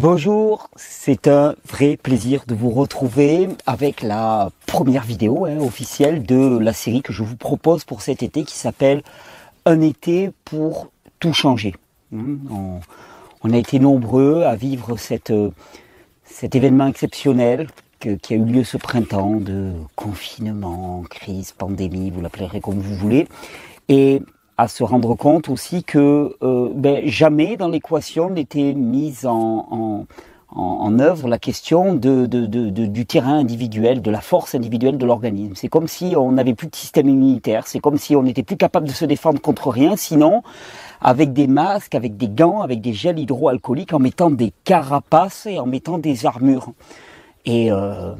Bonjour, c'est un vrai plaisir de vous retrouver avec la première vidéo hein, officielle de la série que je vous propose pour cet été qui s'appelle Un été pour tout changer. Hein, on, a été nombreux à vivre cette, cet événement exceptionnel qui a eu lieu ce printemps de confinement, crise, pandémie, vous l'appellerez comme vous voulez. À se rendre compte aussi que euh, ben, jamais dans l'équation n'était mise en, en, en, œuvre la question de, de, de, du terrain individuel, de la force individuelle de l'organisme. C'est comme si on n'avait plus de système immunitaire, c'est comme si on n'était plus capable de se défendre contre rien, sinon avec des masques, avec des gants, avec des gels hydroalcooliques, en mettant des carapaces et en mettant des armures. Et euh,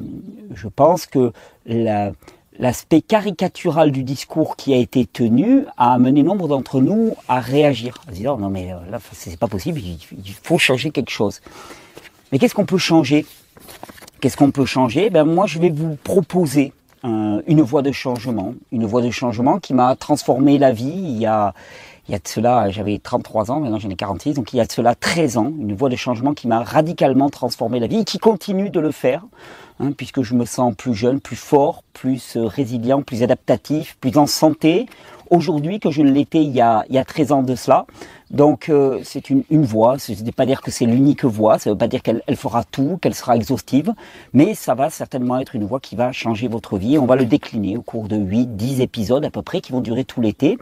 je pense que la, l'aspect caricatural du discours qui a été tenu a amené nombre d'entre nous à réagir, dire non mais euh, là c'est pas possible, il faut changer quelque chose. Mais qu'est-ce qu'on peut changer? Qu'est-ce qu'on peut changer? Ben moi je vais vous proposer une voie de changement, une voie de changement qui m'a transformé la vie il y a il y a de cela, j'avais 33 ans, maintenant j'en ai 46, donc il y a de cela 13 ans, une voie de changement qui m'a radicalement transformé la vie et qui continue de le faire, hein, puisque je me sens plus jeune, plus fort, plus euh, résilient, plus adaptatif, plus en santé aujourd'hui que je ne l'étais il, y a, il y a 13 ans de cela. Donc euh, c'est une, une voie, ce n'est pas dire que c'est l'unique voie, ça ne veut pas dire qu'elle elle fera tout, qu'elle sera exhaustive, mais ça va certainement être une voie qui va changer votre vie. on va le décliner au cours de 8, 10 épisodes à peu près qui vont durer tout l'été.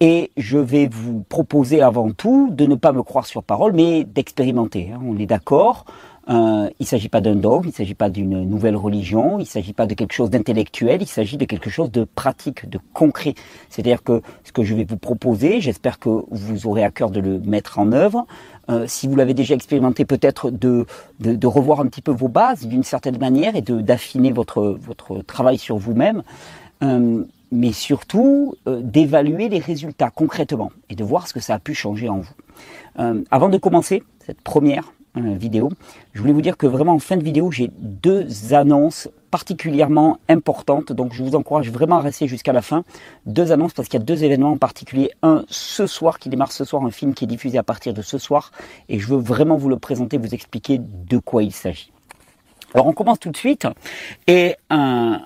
Et je vais vous proposer avant tout de ne pas me croire sur parole, mais d'expérimenter. Hein. On est d'accord euh, il ne s'agit pas d'un dogme, il ne s'agit pas d'une nouvelle religion, il ne s'agit pas de quelque chose d'intellectuel, il s'agit de quelque chose de pratique, de concret. C'est-à-dire que ce que je vais vous proposer, j'espère que vous aurez à cœur de le mettre en œuvre. Euh, si vous l'avez déjà expérimenté, peut-être de, de, de, revoir un petit peu vos bases d'une certaine manière et d'affiner votre, votre travail sur vous-même. Euh, mais surtout euh, d'évaluer les résultats concrètement et de voir ce que ça a pu changer en vous. Euh, avant de commencer cette première euh, vidéo. Je voulais vous dire que vraiment en fin de vidéo, j'ai deux annonces particulièrement importantes. Donc je vous encourage vraiment à rester jusqu'à la fin. Deux annonces parce qu'il y a deux événements en particulier. Un ce soir qui démarre ce soir, un film qui est diffusé à partir de ce soir. Et je veux vraiment vous le présenter, vous expliquer de quoi il s'agit. Alors on commence tout de suite. Et un,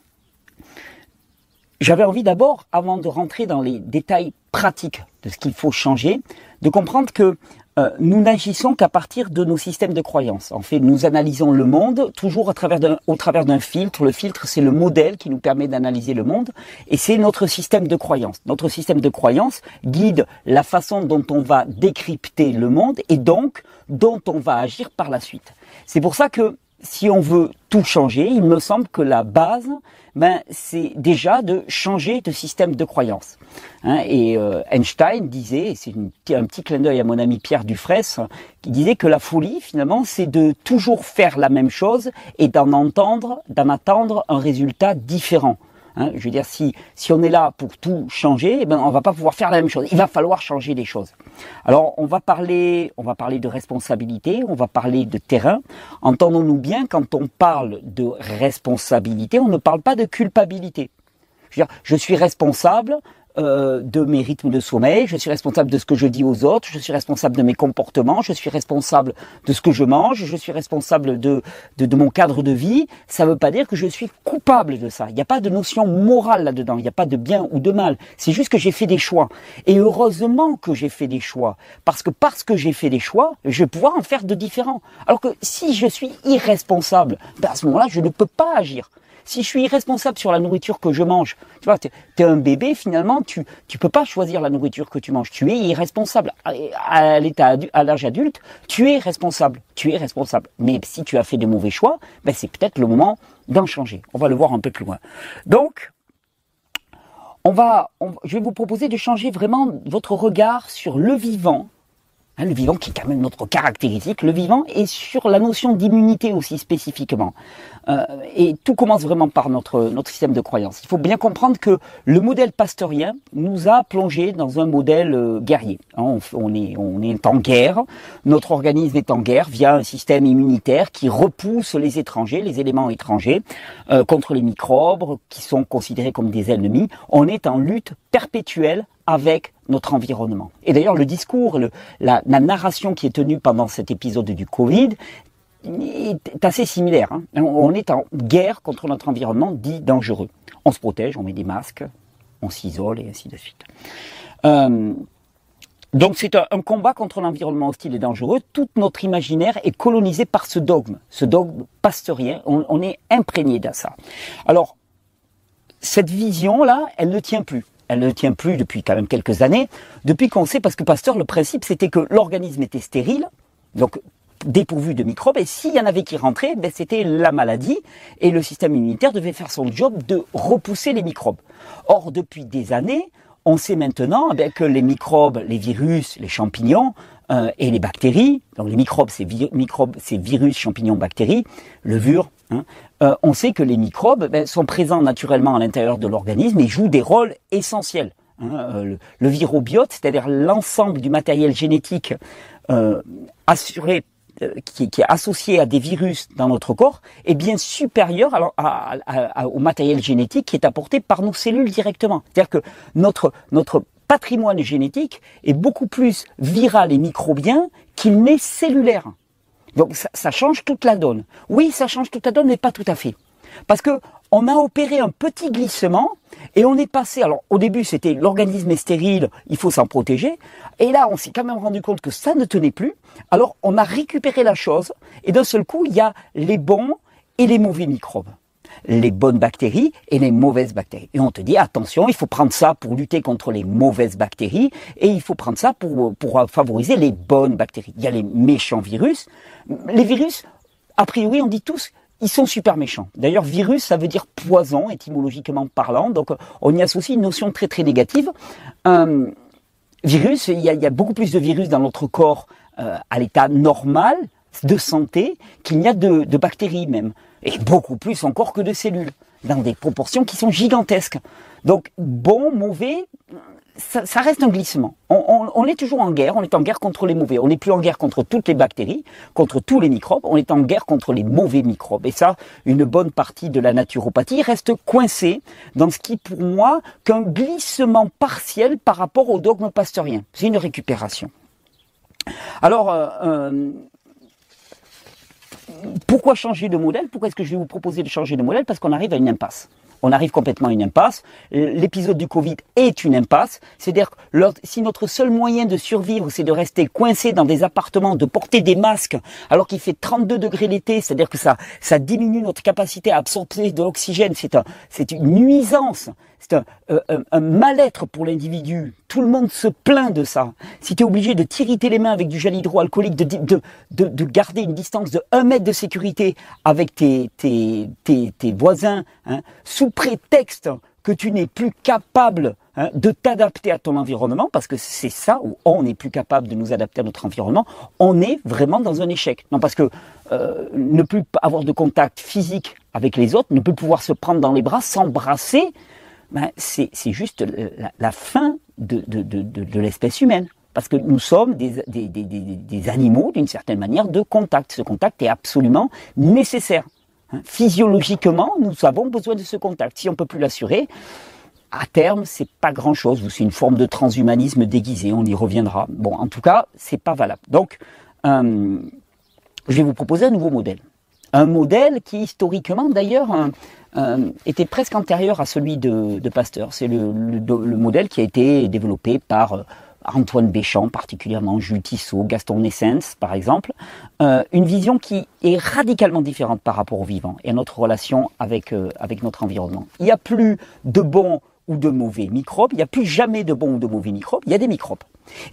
j'avais envie d'abord, avant de rentrer dans les détails pratiques de ce qu'il faut changer, de comprendre que euh, nous n'agissons qu'à partir de nos systèmes de croyances. En fait, nous analysons le monde toujours au travers d'un, au travers d'un filtre. Le filtre, c'est le modèle qui nous permet d'analyser le monde, et c'est notre système de croyances. Notre système de croyances guide la façon dont on va décrypter le monde et donc dont on va agir par la suite. C'est pour ça que si on veut tout changer, il me semble que la base, ben, c'est déjà de changer de système de croyance. Hein, et euh, Einstein disait, c'est un petit clin d'œil à mon ami Pierre Dufresne, qui disait que la folie, finalement, c'est de toujours faire la même chose et d'en entendre, d'en attendre un résultat différent. Hein, je veux dire, si, si on est là pour tout changer, eh ben, on va pas pouvoir faire la même chose. Il va falloir changer les choses. Alors, on va parler, on va parler de responsabilité, on va parler de terrain. Entendons-nous bien, quand on parle de responsabilité, on ne parle pas de culpabilité. Je veux dire, je suis responsable euh, de mes rythmes de sommeil, je suis responsable de ce que je dis aux autres, je suis responsable de mes comportements, je suis responsable de ce que je mange, je suis responsable de, de, mon cadre de vie. Ça ne veut pas dire que je suis coupable de ça. Il n'y a pas de notion morale là-dedans, il n'y a pas de bien ou de mal. C'est juste que j'ai fait des choix. Et heureusement que j'ai fait des choix. Parce que parce que j'ai fait des choix, je vais pouvoir en faire de différents. Alors que si je suis irresponsable, ben à ce moment-là, je ne peux pas agir. Si je suis irresponsable sur la nourriture que je mange, tu vois, tu es, un bébé, finalement, tu tu peux pas choisir la nourriture que tu manges. Tu es irresponsable. À, l'état à l'âge adulte, tu es responsable. Tu es responsable. Mais si tu as fait de mauvais choix, ben c'est peut-être le moment d'en changer. On va le voir un peu plus loin. Donc, on va, je vais vous proposer de changer vraiment votre regard sur le vivant, hein, le vivant qui est quand même notre caractéristique, le vivant, et sur la notion d'immunité aussi spécifiquement. Euh, et tout commence vraiment par notre, système de croyance. Il faut bien comprendre que le modèle pasteurien nous a plongé dans un modèle euh, guerrier. Hein, on, est, on est en guerre, notre organisme est en guerre via un système immunitaire qui repousse les étrangers, les éléments étrangers, euh, contre les microbes qui sont considérés comme des ennemis. On est en lutte perpétuelle avec notre environnement. Et d'ailleurs, le discours, la narration qui est tenue pendant cet épisode du Covid est assez similaire. Hein. On est en guerre contre notre environnement dit dangereux. On se protège, on met des masques, on s'isole et ainsi de suite. Euh, donc c'est un, combat contre l'environnement hostile et dangereux. Tout notre imaginaire est colonisé par ce dogme, ce dogme pasteurien. On, on est imprégné de ça. Alors, cette vision-là, elle ne tient plus. Elle ne tient plus depuis quand même quelques années. Depuis qu'on sait, parce que Pasteur, le principe, c'était que l'organisme était stérile, donc dépourvu de microbes, et s'il y en avait qui rentraient, ben, c'était la maladie, et le système immunitaire devait faire son job de repousser les microbes. Or, depuis des années, on sait maintenant eh que les microbes, les virus, les champignons euh, et les bactéries, donc les microbes, c'est microbes, c'est virus, champignons, bactéries, levures, hein, euh, on sait que les microbes ben, sont présents naturellement à l'intérieur de l'organisme et jouent des rôles essentiels. Hein, euh, le, virobiote, c'est-à-dire l'ensemble du matériel génétique assuré euh, qui, qui, est associé à des virus dans notre corps est bien supérieur au matériel génétique qui est apporté par nos cellules directement. C'est-à-dire que notre, notre patrimoine génétique est beaucoup plus viral et microbien qu'il n'est cellulaire. Donc ça, change toute la donne. Oui, ça change toute la donne, mais pas tout à fait. Parce que on a opéré un petit glissement et on est passé. Alors au début c'était l'organisme est stérile, il faut s'en protéger. Et là on s'est quand même rendu compte que ça ne tenait plus. Alors on a récupéré la chose et d'un seul coup il y a les bons et les mauvais microbes les bonnes bactéries et les mauvaises bactéries. Et on te dit, attention, il faut prendre ça pour lutter contre les mauvaises bactéries et il faut prendre ça pour, pour favoriser les bonnes bactéries. Il y a les méchants virus. Les virus, a priori, on dit tous ils sont super méchants. D'ailleurs, virus, ça veut dire poison, étymologiquement parlant. Donc, on y associe une notion très très négative. Euh, virus, il y, a, beaucoup plus de virus dans notre corps euh, à l'état normal de santé qu'il n'y a de, de bactéries même. Et beaucoup plus encore que de cellules, dans des proportions qui sont gigantesques. Donc, bon, mauvais, ça, reste un glissement. On, est toujours en guerre, on est en guerre contre les mauvais. On n'est plus en guerre contre toutes les bactéries, contre tous les microbes, on est en guerre contre les mauvais microbes. Et ça, une bonne partie de la naturopathie reste coincée dans ce qui, pour moi, qu'un glissement partiel par rapport au dogme pasteurien. C'est une récupération. Alors, euh, euh, pourquoi changer de modèle? Pourquoi est-ce que je vais vous proposer de changer de modèle? Parce qu'on arrive à une impasse on arrive complètement à une impasse. L'épisode du Covid est une impasse. C'est-à-dire si notre seul moyen de survivre, c'est de rester coincé dans des appartements, de porter des masques, alors qu'il fait 32 degrés l'été, c'est-à-dire que ça, ça diminue notre capacité à absorber de l'oxygène, c'est un, c'est une nuisance c'est euh, un, mal-être pour l'individu. Tout le monde se plaint de ça. Si tu es obligé de t'irriter les mains avec du gel hydroalcoolique, de, de, de, de, garder une distance de 1 mètre de sécurité avec tes, tes, tes, tes voisins, hein, sous prétexte que tu n'es plus capable hein, de t'adapter à ton environnement, parce que c'est ça où on n'est plus capable de nous adapter à notre environnement, on est vraiment dans un échec. Non, parce que euh, ne plus avoir de contact physique avec les autres, ne plus pouvoir se prendre dans les bras, s'embrasser, ben, c'est juste la, fin de, de, de, de l'espèce humaine. Parce que nous sommes des, des, des, des animaux, d'une certaine manière, de contact. Ce contact est absolument nécessaire. Hein. Physiologiquement, nous avons besoin de ce contact. Si on ne peut plus l'assurer, à terme, c'est pas grand chose. C'est une forme de transhumanisme déguisé. On y reviendra. Bon, en tout cas, c'est pas valable. Donc, euh, je vais vous proposer un nouveau modèle. Un modèle qui, historiquement, d'ailleurs, euh, était presque antérieur à celui de, Pasteur. C'est le, le, modèle qui a été développé par euh, Antoine Béchamp, particulièrement Jules Tissot, Gaston Nessens, par exemple. Euh, une vision qui est radicalement différente par rapport au vivant et à notre relation avec notre environnement. Il n'y a plus de bons ou de mauvais microbes, il n'y a plus jamais de bons ou de mauvais microbes, il y a des microbes.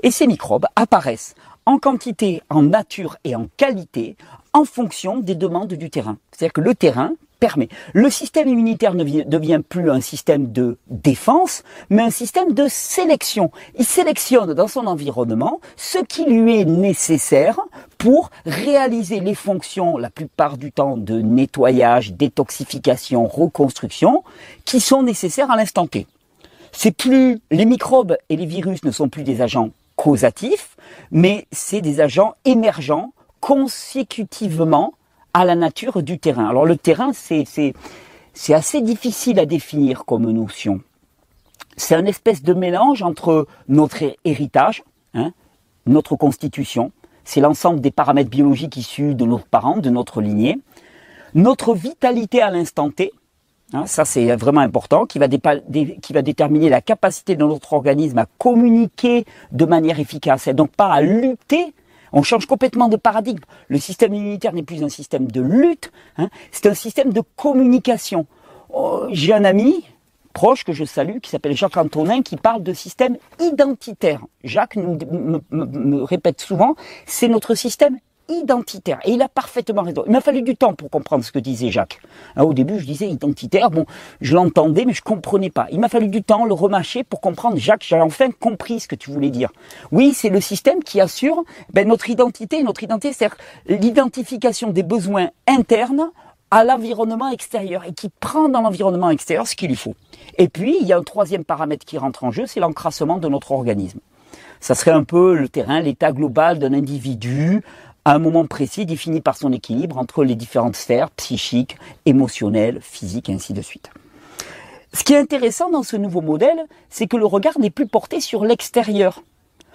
Et ces microbes apparaissent en quantité, en nature et en qualité en fonction des demandes du terrain. C'est-à-dire que le terrain permet. Le système immunitaire ne devient plus un système de défense, mais un système de sélection. Il sélectionne dans son environnement ce qui lui est nécessaire pour réaliser les fonctions, la plupart du temps, de nettoyage, détoxification, reconstruction, qui sont nécessaires à l'instant T. C'est plus, les microbes et les virus ne sont plus des agents causatifs, mais c'est des agents émergents consécutivement à la nature du terrain. Alors le terrain, c'est, assez difficile à définir comme notion. C'est un espèce de mélange entre notre héritage, hein, notre constitution, c'est l'ensemble des paramètres biologiques issus de nos parents, de notre lignée. Notre vitalité à l'instant T, hein, ça c'est vraiment important, qui va, qui va déterminer la capacité de notre organisme à communiquer de manière efficace et donc pas à lutter on change complètement de paradigme. Le système immunitaire n'est plus un système de lutte, hein, c'est un système de communication. Oh, j'ai un ami proche que je salue qui s'appelle Jacques Antonin qui parle de système identitaire. Jacques me répète souvent, c'est notre système identitaire. Et il a parfaitement raison. Il m'a fallu du temps pour comprendre ce que disait Jacques. Hein, au début, je disais identitaire, bon, je l'entendais, mais je comprenais pas. Il m'a fallu du temps, le remâcher pour comprendre. Jacques, j'ai enfin compris ce que tu voulais dire. Oui, c'est le système qui assure ben, notre identité. Notre identité, c'est l'identification des besoins internes à l'environnement extérieur et qui prend dans l'environnement extérieur ce qu'il lui faut. Et puis, il y a un troisième paramètre qui rentre en jeu, c'est l'encrassement de notre organisme. Ça serait un peu le terrain, l'état global d'un individu, à un moment précis défini par son équilibre entre les différentes sphères psychiques, émotionnelles, physiques et ainsi de suite. Ce qui est intéressant dans ce nouveau modèle, c'est que le regard n'est plus porté sur l'extérieur.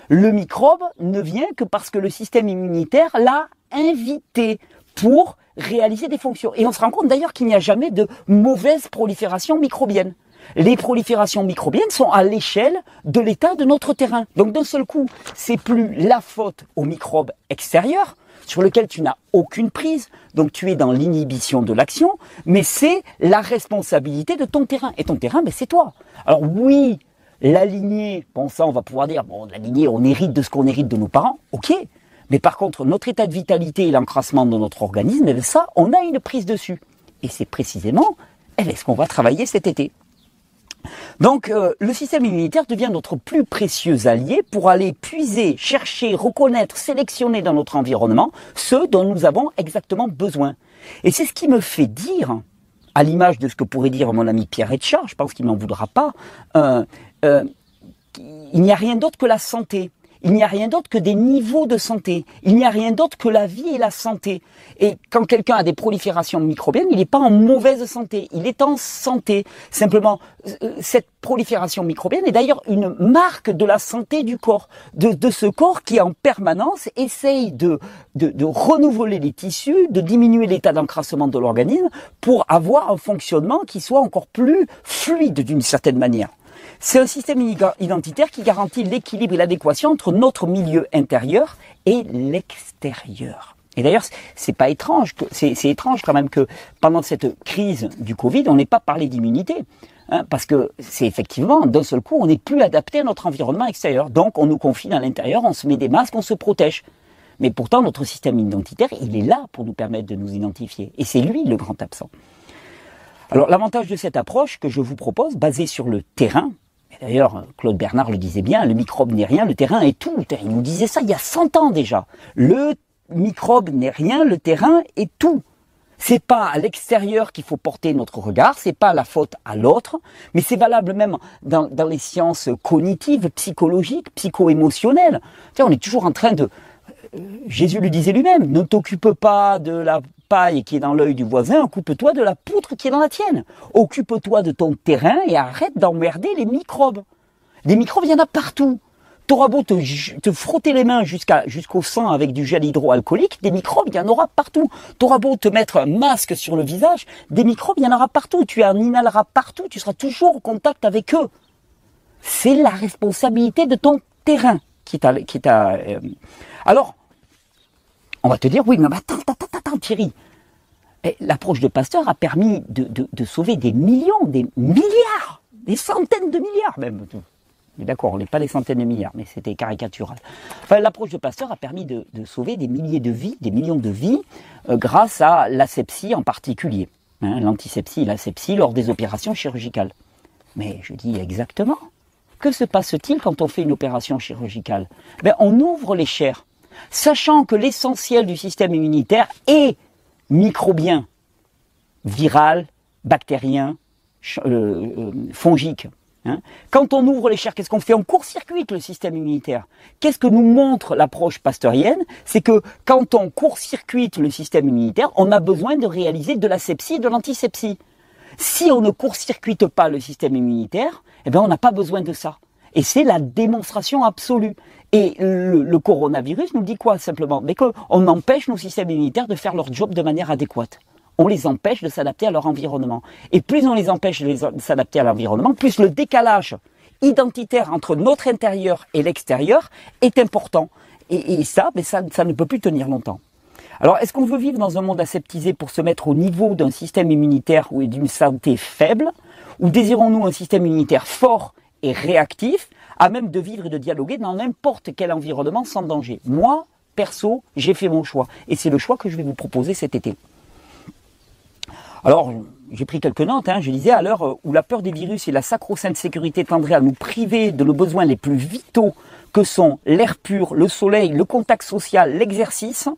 Le microbe ne vient que parce que le système immunitaire l'a invité pour réaliser des fonctions. Et on se rend compte d'ailleurs qu'il n'y a jamais de mauvaise prolifération microbienne. Les proliférations microbiennes sont à l'échelle de l'état de notre terrain. Donc d'un seul coup, c'est plus la faute aux microbes extérieurs, sur lequel tu n'as aucune prise, donc tu es dans l'inhibition de l'action, mais c'est la responsabilité de ton terrain. Et ton terrain, ben, c'est toi. Alors oui, la lignée, bon ça on va pouvoir dire, bon on hérite de ce qu'on hérite de nos parents, ok, mais par contre notre état de vitalité et l'encrassement de notre organisme, eh ben, ça, on a une prise dessus. Et c'est précisément eh ben, ce qu'on va travailler cet été. Donc euh, le système immunitaire devient notre plus précieux allié pour aller puiser, chercher, reconnaître, sélectionner dans notre environnement ce dont nous avons exactement besoin. Et c'est ce qui me fait dire, à l'image de ce que pourrait dire mon ami Pierre Etchard, je pense qu'il m'en voudra pas, euh, euh, il n'y a rien d'autre que la santé. Il n'y a rien d'autre que des niveaux de santé. Il n'y a rien d'autre que la vie et la santé. Et quand quelqu'un a des proliférations microbiennes, il n'est pas en mauvaise santé. Il est en santé. Simplement, euh, cette prolifération microbienne est d'ailleurs une marque de la santé du corps, de, ce corps qui en permanence essaye de, de, de renouveler les tissus, de diminuer l'état d'encrassement de l'organisme pour avoir un fonctionnement qui soit encore plus fluide d'une certaine manière. C'est un système identitaire qui garantit l'équilibre et l'adéquation entre notre milieu intérieur et l'extérieur. Et d'ailleurs, c'est pas étrange, c'est étrange quand même que pendant cette crise du Covid, on n'ait pas parlé d'immunité. Hein, parce que c'est effectivement, d'un seul coup, on n'est plus adapté à notre environnement extérieur. Donc, on nous confine à l'intérieur, on se met des masques, on se protège. Mais pourtant, notre système identitaire, il est là pour nous permettre de nous identifier. Et c'est lui le grand absent. Alors, l'avantage de cette approche que je vous propose, basée sur le terrain, D'ailleurs, Claude Bernard le disait bien, le microbe n'est rien, le terrain est tout. Il nous disait ça il y a 100 ans déjà. Le microbe n'est rien, le terrain est tout. C'est pas à l'extérieur qu'il faut porter notre regard, c'est pas la faute à l'autre, mais c'est valable même dans, les sciences cognitives, psychologiques, psycho-émotionnelles. on est toujours en train de, euh, Jésus le disait lui-même, ne t'occupe pas de la qui est dans l'œil du voisin, occupe-toi de la poutre qui est dans la tienne. Occupe-toi de ton terrain et arrête d'emmerder les microbes. Des microbes, il y en a partout. T'auras beau te, frotter les mains jusqu'au sang avec du gel hydroalcoolique, des microbes, il y en aura partout. T'auras beau te mettre un masque sur le visage, des microbes, il y en aura partout. Tu en inhaleras partout, tu seras toujours en contact avec eux. C'est la responsabilité de ton terrain qui t'a... Qui t'a euh, Alors, on va te dire, oui, mais attends, attends, attends, Thierry. L'approche de Pasteur a permis de, sauver des millions, des milliards, des centaines de milliards même. D'accord, on n'est pas des centaines de milliards, mais c'était caricatural. Enfin, l'approche de Pasteur a permis de, sauver des milliers de vies, des millions de vies, euh, grâce à l'asepsie en particulier. Hein, l'antisepsie l'asepsie lors des opérations chirurgicales. Mais je dis exactement. Que se passe-t-il quand on fait une opération chirurgicale? Ben, On ouvre les chairs sachant que l'essentiel du système immunitaire est microbien, viral, bactérien, euh, euh, fongique. Hein. Quand on ouvre les chairs, qu'est-ce qu'on fait? On court-circuite le système immunitaire. Qu'est-ce que nous montre l'approche pasteurienne? C'est que quand on court-circuite le système immunitaire, on a besoin de réaliser de la sepsie et de l'antisepsie. Si on ne court-circuite pas le système immunitaire, eh bien on n'a pas besoin de ça. Et c'est la démonstration absolue. Et le, coronavirus nous dit quoi simplement? Mais qu'on empêche nos systèmes immunitaires de faire leur job de manière adéquate. On les empêche de s'adapter à leur environnement. Et plus on les empêche de s'adapter à l'environnement, plus le décalage identitaire entre notre intérieur et l'extérieur est important. Et, ça, mais ça, ça ne peut plus tenir longtemps. Alors, est-ce qu'on veut vivre dans un monde aseptisé pour se mettre au niveau d'un système immunitaire ou d'une santé faible? Ou désirons-nous un système immunitaire fort et réactif, à même de vivre et de dialoguer dans n'importe quel environnement sans danger Moi, perso, j'ai fait mon choix. Et c'est le choix que je vais vous proposer cet été. Alors, j'ai pris quelques notes, hein, je disais, à l'heure où la peur des virus et la sacro-sainte sécurité tendraient à nous priver de nos besoins les plus vitaux que sont l'air pur, le soleil, le contact social, l'exercice,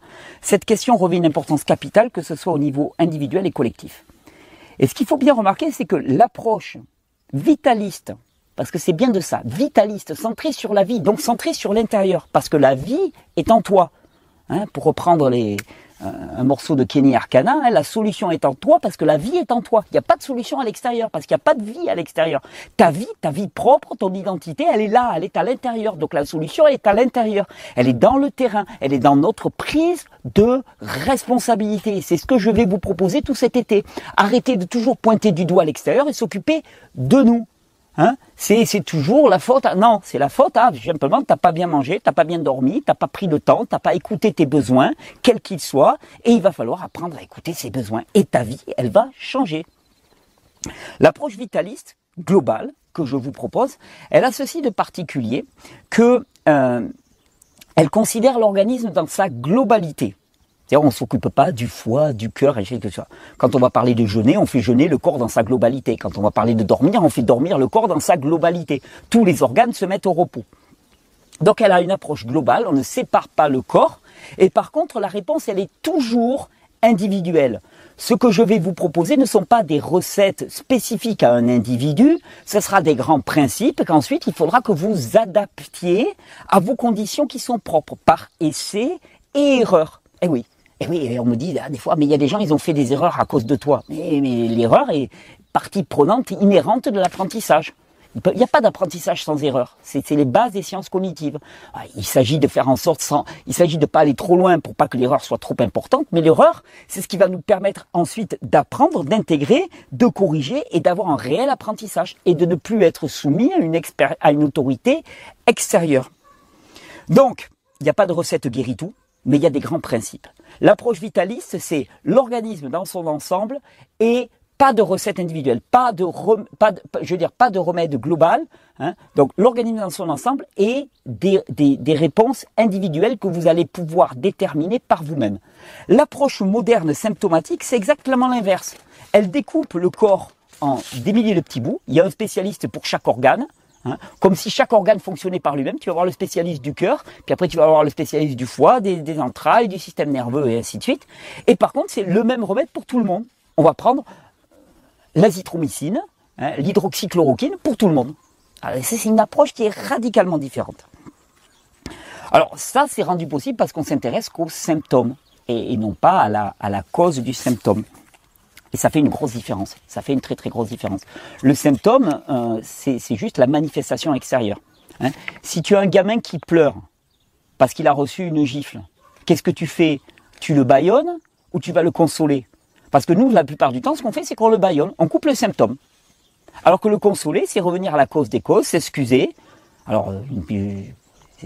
cette question revêt une importance capitale, que ce soit au niveau individuel et collectif. Et ce qu'il faut bien remarquer, c'est que l'approche vitaliste, parce que c'est bien de ça, vitaliste, centrée sur la vie, donc centrée sur l'intérieur, parce que la vie est en toi. Hein, pour reprendre les, un morceau de Kenny Arcana, hein, la solution est en toi parce que la vie est en toi. Il n'y a pas de solution à l'extérieur parce qu'il n'y a pas de vie à l'extérieur. Ta vie, ta vie propre, ton identité, elle est là, elle est à l'intérieur. Donc la solution, elle est à l'intérieur. Elle est dans le terrain, elle est dans notre prise de responsabilité. C'est ce que je vais vous proposer tout cet été. Arrêtez de toujours pointer du doigt à l'extérieur et s'occuper de nous. Hein? C'est, toujours la faute. non, c'est la faute. Hein, simplement, t'as pas bien mangé, t'as pas bien dormi, t'as pas pris le temps, t'as pas écouté tes besoins, quels qu'ils soient, et il va falloir apprendre à écouter ses besoins. Et ta vie, elle va changer. L'approche vitaliste globale que je vous propose, elle a ceci de particulier que euh, elle considère l'organisme dans sa globalité. On s'occupe pas du foie, du cœur et tout ça. Quand on va parler de jeûner, on fait jeûner le corps dans sa globalité. Quand on va parler de dormir, on fait dormir le corps dans sa globalité. Tous les organes se mettent au repos. Donc, elle a une approche globale. On ne sépare pas le corps. Et par contre, la réponse, elle est toujours individuelle. Ce que je vais vous proposer ne sont pas des recettes spécifiques à un individu, ce sera des grands principes qu'ensuite il faudra que vous adaptiez à vos conditions qui sont propres par essai et erreur. Eh oui, et oui, on me dit ah, des fois, mais il y a des gens, ils ont fait des erreurs à cause de toi. Mais, l'erreur est partie prenante, inhérente de l'apprentissage. Il n'y a pas d'apprentissage sans erreur. C'est les bases des sciences cognitives. Ah, il s'agit de faire en sorte sans, il s'agit de pas aller trop loin pour pas que l'erreur soit trop importante. Mais l'erreur, c'est ce qui va nous permettre ensuite d'apprendre, d'intégrer, de corriger et d'avoir un réel apprentissage et de ne plus être soumis à une, à une autorité extérieure. Donc, il n'y a pas de recette guérit tout, mais il y a des grands principes. L'approche vitaliste, c'est l'organisme dans son ensemble et pas de recette individuelle, pas de, remède global. Hein. Donc l'organisme dans son ensemble et des, des, réponses individuelles que vous allez pouvoir déterminer par vous-même. L'approche moderne symptomatique, c'est exactement l'inverse. Elle découpe le corps en des milliers de petits bouts. Il y a un spécialiste pour chaque organe. Hein. Comme si chaque organe fonctionnait par lui-même. Tu vas avoir le spécialiste du cœur, puis après tu vas avoir le spécialiste du foie, des, entrailles, du système nerveux et ainsi de suite. Et par contre, c'est le même remède pour tout le monde. On va prendre l'azithromycine, hein, l'hydroxychloroquine pour tout le monde. C'est une approche qui est radicalement différente. Alors ça, c'est rendu possible parce qu'on s'intéresse qu'aux symptômes et, non pas à la cause du symptôme. Et ça fait une grosse différence. Ça fait une très très grosse différence. Le symptôme, euh, c'est juste la manifestation extérieure. Hein. Si tu as un gamin qui pleure parce qu'il a reçu une gifle, qu'est-ce que tu fais? Tu le baillonnes ou tu vas le consoler? Parce que nous, la plupart du temps, ce qu'on fait, c'est qu'on le baillonne, on coupe le symptôme. Alors que le consoler, c'est revenir à la cause des causes, s'excuser. Alors,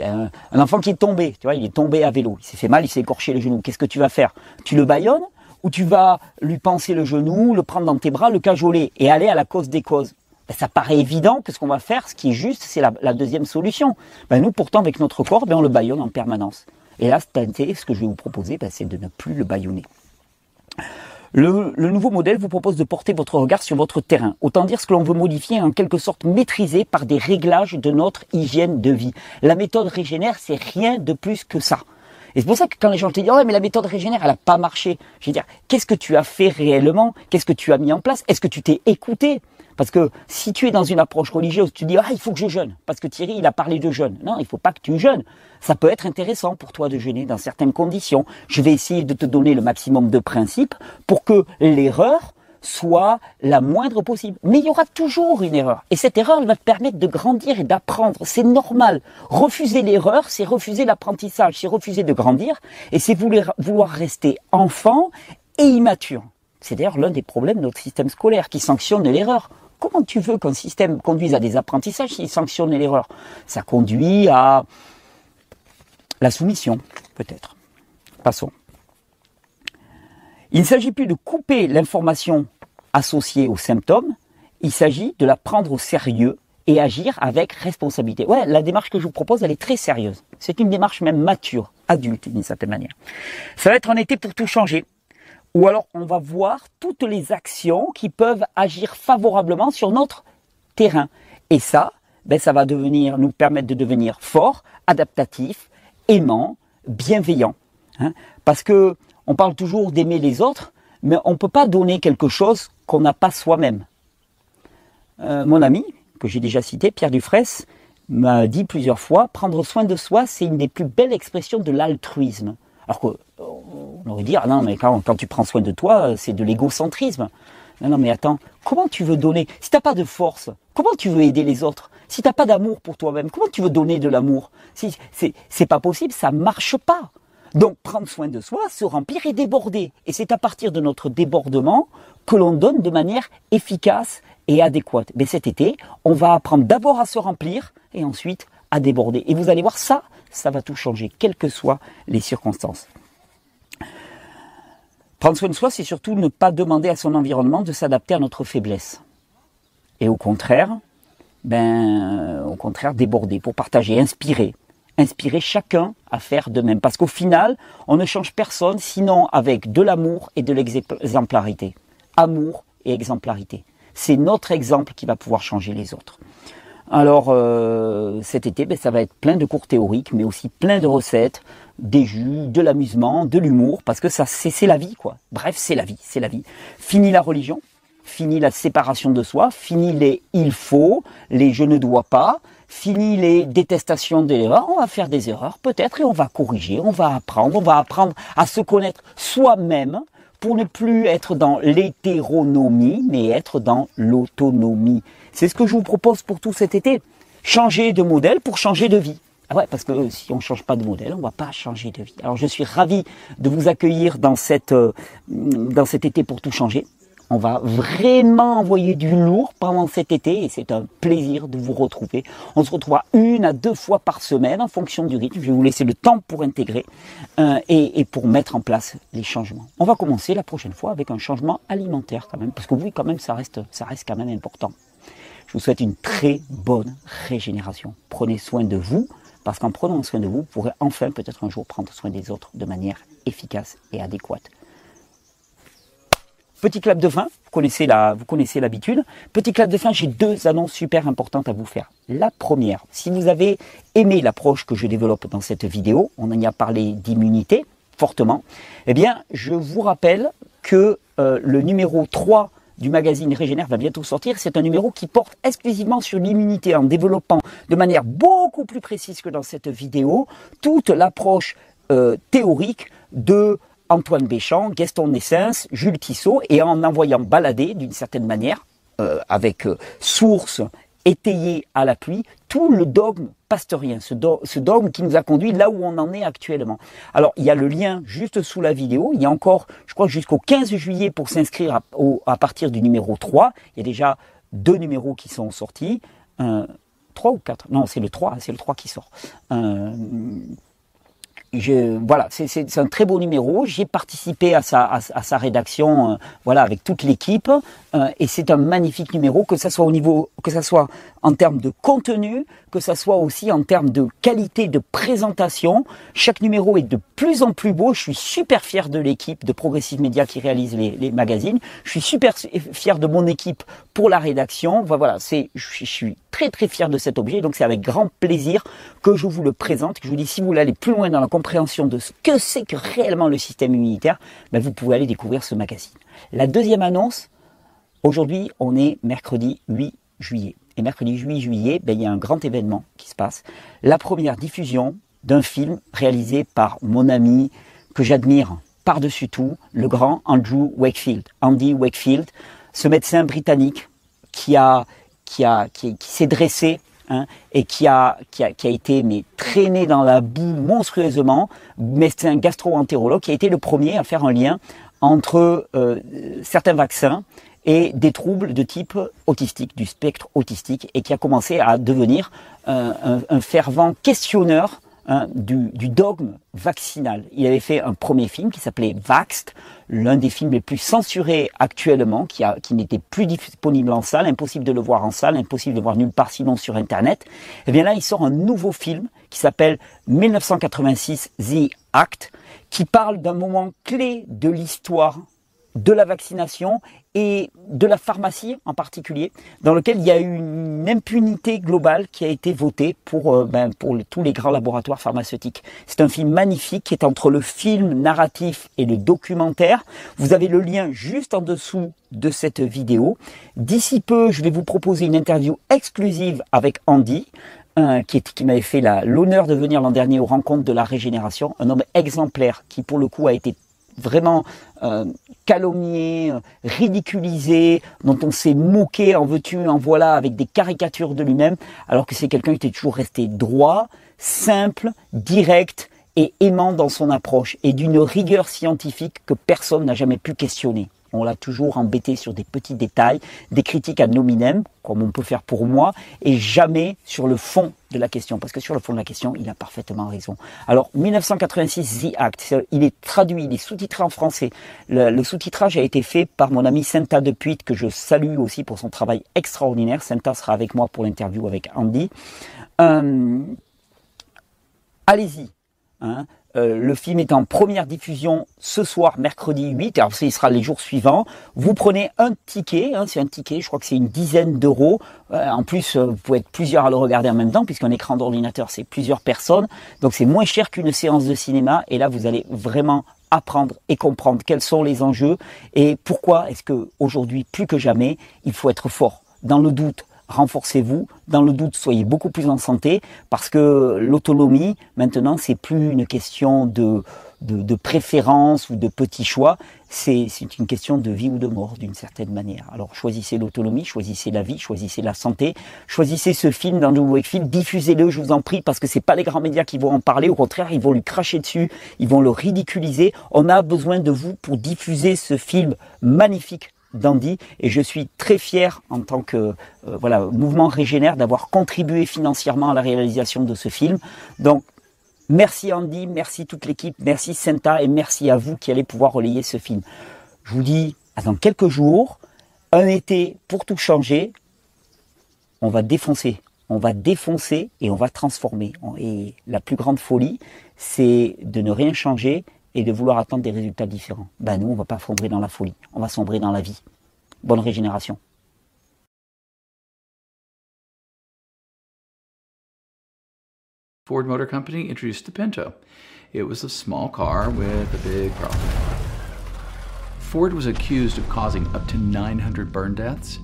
un, un, enfant qui est tombé, tu vois, il est tombé à vélo, il s'est fait mal, il s'est écorché le genou. Qu'est-ce que tu vas faire? Tu le baillonnes où tu vas lui penser le genou, le prendre dans tes bras, le cajoler et aller à la cause des causes. Ben, ça paraît évident que ce qu'on va faire, ce qui est juste, c'est la, deuxième solution. Ben, nous, pourtant, avec notre corps, ben, on le baillonne en permanence. Et là, ce que je vais vous proposer, ben, c'est de ne plus le baillonner. Le, nouveau modèle vous propose de porter votre regard sur votre terrain. Autant dire ce que l'on veut modifier en quelque sorte maîtriser par des réglages de notre hygiène de vie. La méthode régénère, c'est rien de plus que ça. Et c'est pour ça que quand les gens te disent, oh, mais la méthode régénère, elle n'a pas marché. Je veux dire, qu'est-ce que tu as fait réellement? Qu'est-ce que tu as mis en place? Est-ce que tu t'es écouté? Parce que si tu es dans une approche religieuse, tu dis, ah, il faut que je jeûne. Parce que Thierry, il a parlé de jeûne. Non, il faut pas que tu jeûnes. Ça peut être intéressant pour toi de jeûner dans certaines conditions. Je vais essayer de te donner le maximum de principes pour que l'erreur soit la moindre possible. Mais il y aura toujours une erreur. Et cette erreur va te permettre de grandir et d'apprendre. C'est normal. Refuser l'erreur, c'est refuser l'apprentissage, c'est refuser de grandir, et c'est vouloir rester enfant et immature. C'est d'ailleurs l'un des problèmes de notre système scolaire qui sanctionne l'erreur. Comment tu veux qu'un système conduise à des apprentissages s'il sanctionne l'erreur? Ça conduit à la soumission, peut-être. Passons. Il ne s'agit plus de couper l'information associée aux symptômes, il s'agit de la prendre au sérieux et agir avec responsabilité. Ouais, la démarche que je vous propose, elle est très sérieuse. C'est une démarche même mature, adulte d'une certaine manière. Ça va être en été pour tout changer. Ou alors on va voir toutes les actions qui peuvent agir favorablement sur notre terrain. Et ça, ben, ça va devenir, nous permettre de devenir fort, adaptatif, aimant, bienveillant. Hein. Parce que on parle toujours d'aimer les autres, mais on ne peut pas donner quelque chose qu'on n'a pas soi-même. Euh, mon ami, que j'ai déjà cité, Pierre Dufresne, m'a dit plusieurs fois, prendre soin de soi, c'est une des plus belles expressions de l'altruisme. Alors qu'on aurait dit, ah non, mais quand, tu prends soin de toi, c'est de l'égocentrisme. Non, non, mais attends, comment tu veux donner Si tu n'as pas de force, comment tu veux aider les autres? Si tu n'as pas d'amour pour toi-même, comment tu veux donner de l'amour? Si c'est pas possible, ça marche pas. Donc prendre soin de soi, se remplir et déborder. Et c'est à partir de notre débordement que l'on donne de manière efficace et adéquate. Mais cet été, on va apprendre d'abord à se remplir et ensuite à déborder. Et vous allez voir ça, ça va tout changer, quelles que soient les circonstances. Prendre soin de soi, c'est surtout ne pas demander à son environnement de s'adapter à notre faiblesse. Et au contraire, ben, au contraire, déborder pour partager, inspirer, inspirer chacun à faire de même. Parce qu'au final, on ne change personne sinon avec de l'amour et de l'exemplarité. Amour et exemplarité. C'est notre exemple qui va pouvoir changer les autres. Alors euh, cet été, ben, ça va être plein de cours théoriques, mais aussi plein de recettes, des jus, de l'amusement, de l'humour, parce que ça c'est la vie quoi. Bref, c'est la vie, c'est la vie. Fini la religion, fini la séparation de soi, fini les il faut, les je ne dois pas, fini les détestations de l'erreur, on va faire des erreurs peut-être et on va corriger, on va apprendre, on va apprendre à se connaître soi-même pour ne plus être dans l'hétéronomie, mais être dans l'autonomie. C'est ce que je vous propose pour tout cet été. Changer de modèle pour changer de vie. Ah ouais, parce que si on ne change pas de modèle, on ne va pas changer de vie. Alors je suis ravi de vous accueillir dans, cette, euh, dans cet été pour tout changer. On va vraiment envoyer du lourd pendant cet été et c'est un plaisir de vous retrouver. On se retrouvera une à deux fois par semaine en fonction du rythme. Je vais vous laisser le temps pour intégrer euh, et, pour mettre en place les changements. On va commencer la prochaine fois avec un changement alimentaire quand même, parce que oui, quand même, ça reste, ça reste quand même important. Je vous souhaite une très bonne régénération. Prenez soin de vous, parce qu'en prenant soin de vous, vous pourrez enfin peut-être un jour prendre soin des autres de manière efficace et adéquate. Petit clap de fin, vous connaissez la, vous connaissez l'habitude. Petit clap de fin, j'ai deux annonces super importantes à vous faire. La première, si vous avez aimé l'approche que je développe dans cette vidéo, on en a parlé d'immunité fortement, eh bien, je vous rappelle que euh, le numéro 3 du magazine Régénère va bientôt sortir. C'est un numéro qui porte exclusivement sur l'immunité en développant de manière beaucoup plus précise que dans cette vidéo toute l'approche euh, théorique de Antoine Béchamp, Gaston Nessens, Jules Tissot, et en envoyant balader d'une certaine manière, euh, avec euh, source étayée à l'appui, tout le dogme pasteurien, ce, dogme qui nous a conduit là où on en est actuellement. Alors, il y a le lien juste sous la vidéo. Il y a encore, je crois, jusqu'au 15 juillet pour s'inscrire à, partir du numéro 3. Il y a déjà deux numéros qui sont sortis. Un, 3 ou 4 Non, c'est le 3, c'est le 3 qui sort. Je, voilà, c'est un très beau numéro. J'ai participé à sa, à, sa rédaction, euh, voilà, avec toute l'équipe, euh, et c'est un magnifique numéro, que ça soit au niveau, que ça soit en termes de contenu, que ça soit aussi en termes de qualité de présentation. Chaque numéro est de plus en plus beau. Je suis super fier de l'équipe de Progressive Media qui réalise les, les, magazines. Je suis super fier de mon équipe pour la rédaction. Voilà, c'est, je suis très très fier de cet objet. Donc c'est avec grand plaisir que je vous le présente. Que je vous dis si vous voulez aller plus loin dans la compréhension de ce que c'est que réellement le système immunitaire, ben vous pouvez aller découvrir ce magazine. La deuxième annonce. Aujourd'hui, on est mercredi 8 juillet. Et mercredi 8 juillet, ben, il y a un grand événement qui se passe. La première diffusion d'un film réalisé par mon ami que j'admire par-dessus tout, le grand Andrew Wakefield. Andy Wakefield, ce médecin britannique qui a qui a qui, s'est dressé hein, et qui a, qui a qui a été mais traîné dans la boue monstrueusement, médecin gastro-entérologue qui a été le premier à faire un lien entre euh, certains vaccins et des troubles de type autistique, du spectre autistique, et qui a commencé à devenir un, un fervent questionneur Hein, du, dogme vaccinal. Il avait fait un premier film qui s'appelait Vaxed, l'un des films les plus censurés actuellement, qui, qui n'était plus disponible en salle, impossible de le voir en salle, impossible de le voir nulle part sinon sur Internet. Et eh bien là, il sort un nouveau film qui s'appelle 1986 The Act, qui parle d'un moment clé de l'histoire de la vaccination et de la pharmacie en particulier, dans lequel il y a eu une impunité globale qui a été votée pour, euh, ben, pour tous les grands laboratoires pharmaceutiques. C'est un film magnifique qui est entre le film narratif et le documentaire. Vous avez le lien juste en dessous de cette vidéo. D'ici peu, je vais vous proposer une interview exclusive avec Andy, qui, qui m'avait fait l'honneur de venir l'an dernier aux rencontres de la régénération, un homme exemplaire qui pour le coup a été vraiment euh, calomnié, ridiculisé, dont on s'est moqué, en veux-tu, en voilà, avec des caricatures de lui-même, alors que c'est quelqu'un qui était toujours resté droit, simple, direct et aimant dans son approche, et d'une rigueur scientifique que personne n'a jamais pu questionner. On l'a toujours embêté sur des petits détails, des critiques à nominem, comme on peut faire pour moi, et jamais sur le fond de la question. Parce que sur le fond de la question, il a parfaitement raison. Alors, 1986, The Act, il est traduit, il est sous-titré en français. Le, sous-titrage a été fait par mon ami Senta Depuit, que je salue aussi pour son travail extraordinaire. Senta sera avec moi pour l'interview avec Andy. Euh, allez-y. Hein. Euh, le film est en première diffusion ce soir, mercredi 8. Alors, ce sera les jours suivants. Vous prenez un ticket. Hein, c'est un ticket, je crois que c'est une dizaine d'euros. Euh, en plus, euh, vous pouvez être plusieurs à le regarder en même temps, puisqu'un écran d'ordinateur, c'est plusieurs personnes. Donc, c'est moins cher qu'une séance de cinéma. Et là, vous allez vraiment apprendre et comprendre quels sont les enjeux et pourquoi est-ce que aujourd'hui, plus que jamais, il faut être fort dans le doute, renforcez-vous. Dans le doute, soyez beaucoup plus en santé parce que l'autonomie, maintenant, c'est plus une question de, de, préférence ou de petits choix. C'est une question de vie ou de mort d'une certaine manière. Alors choisissez l'autonomie, choisissez la vie, choisissez la santé, choisissez ce film dans le Wakefield, diffusez-le, je vous en prie, parce que c'est pas les grands médias qui vont en parler. Au contraire, ils vont lui cracher dessus, ils vont le ridiculiser. On a besoin de vous pour diffuser ce film magnifique d'Andy et je suis très fier en tant que euh, voilà mouvement régénère d'avoir contribué financièrement à la réalisation de ce film. Donc merci Andy, merci toute l'équipe, merci Senta et merci à vous qui allez pouvoir relayer ce film. Je vous dis à dans quelques jours, un été pour tout changer. On va défoncer, on va défoncer et on va transformer. Et la plus grande folie, c'est de ne rien changer et de vouloir attendre des résultats différents. Ben nous, on va pas sombrer dans la folie, on va sombrer dans la vie. Bonne régénération. Ford Motor Company introduced the Pinto. It was a small car with a big problem. Ford was accused of causing up to 900 burn deaths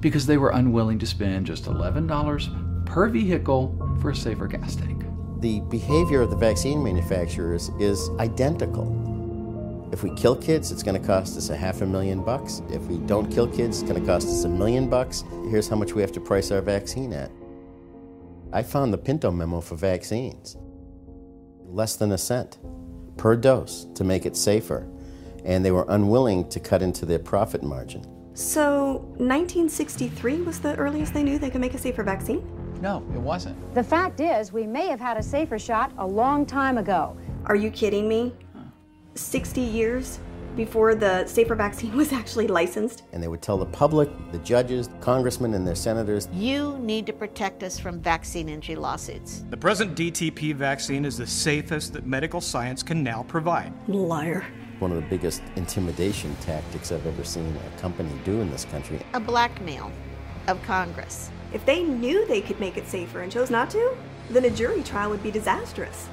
because they were unwilling to spend just $11 per vehicle for a safer gas tank the behavior of the vaccine manufacturers is identical. If we kill kids, it's going to cost us a half a million bucks. If we don't kill kids, it's going to cost us a million bucks. Here's how much we have to price our vaccine at. I found the Pinto memo for vaccines. Less than a cent per dose to make it safer. And they were unwilling to cut into their profit margin. So, 1963 was the earliest they knew they could make a safer vaccine? No, it wasn't. The fact is, we may have had a safer shot a long time ago. Are you kidding me? 60 years before the safer vaccine was actually licensed? And they would tell the public, the judges, congressmen, and their senators You need to protect us from vaccine injury lawsuits. The present DTP vaccine is the safest that medical science can now provide. Liar. One of the biggest intimidation tactics I've ever seen a company do in this country. A blackmail of Congress. If they knew they could make it safer and chose not to, then a jury trial would be disastrous.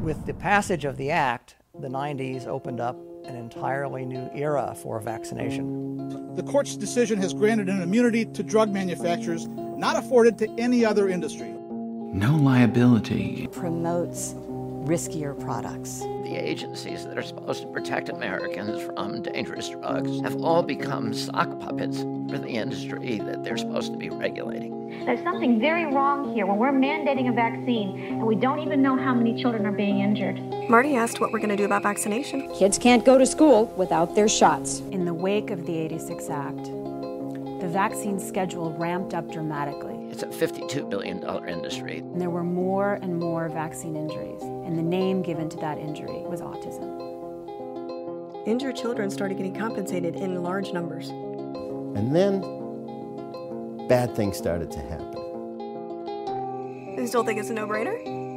With the passage of the Act, the 90s opened up an entirely new era for vaccination. The court's decision has granted an immunity to drug manufacturers not afforded to any other industry. No liability. Promotes riskier products. The agencies that are supposed to protect Americans from dangerous drugs have all become sock puppets for the industry that they're supposed to be regulating. There's something very wrong here when we're mandating a vaccine and we don't even know how many children are being injured. Marty asked what we're going to do about vaccination. Kids can't go to school without their shots. In the wake of the 86 Act, the vaccine schedule ramped up dramatically. It's a $52 billion industry. And there were more and more vaccine injuries, and the name given to that injury was autism. Injured children started getting compensated in large numbers. And then bad things started to happen. You still think it's a no brainer?